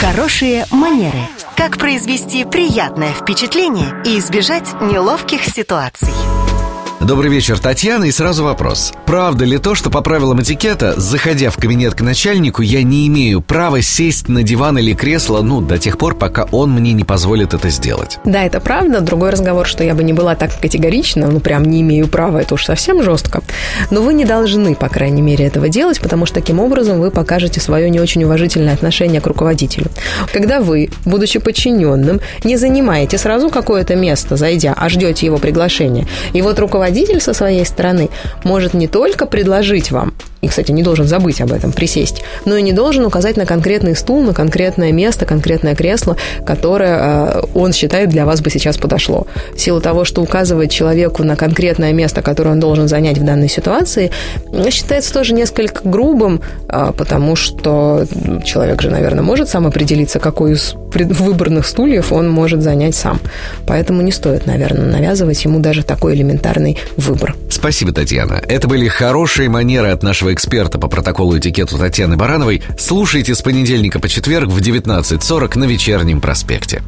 Хорошие манеры. Как произвести приятное впечатление и избежать неловких ситуаций. Добрый вечер, Татьяна, и сразу вопрос. Правда ли то, что по правилам этикета, заходя в кабинет к начальнику, я не имею права сесть на диван или кресло, ну, до тех пор, пока он мне не позволит это сделать? Да, это правда. Другой разговор, что я бы не была так категорична, ну, прям не имею права, это уж совсем жестко. Но вы не должны, по крайней мере, этого делать, потому что таким образом вы покажете свое не очень уважительное отношение к руководителю. Когда вы, будучи подчиненным, не занимаете сразу какое-то место, зайдя, а ждете его приглашения, и вот руководитель руководитель со своей стороны может не только предложить вам, и, кстати, не должен забыть об этом, присесть, но и не должен указать на конкретный стул, на конкретное место, конкретное кресло, которое э, он считает для вас бы сейчас подошло. В силу того, что указывать человеку на конкретное место, которое он должен занять в данной ситуации, считается тоже несколько грубым, э, потому что человек же, наверное, может сам определиться, какой из выбранных стульев он может занять сам. Поэтому не стоит, наверное, навязывать ему даже такой элементарный выбор. Спасибо, Татьяна. Это были хорошие манеры от нашего эксперта по протоколу этикету Татьяны Барановой. Слушайте с понедельника по четверг в 19.40 на вечернем проспекте.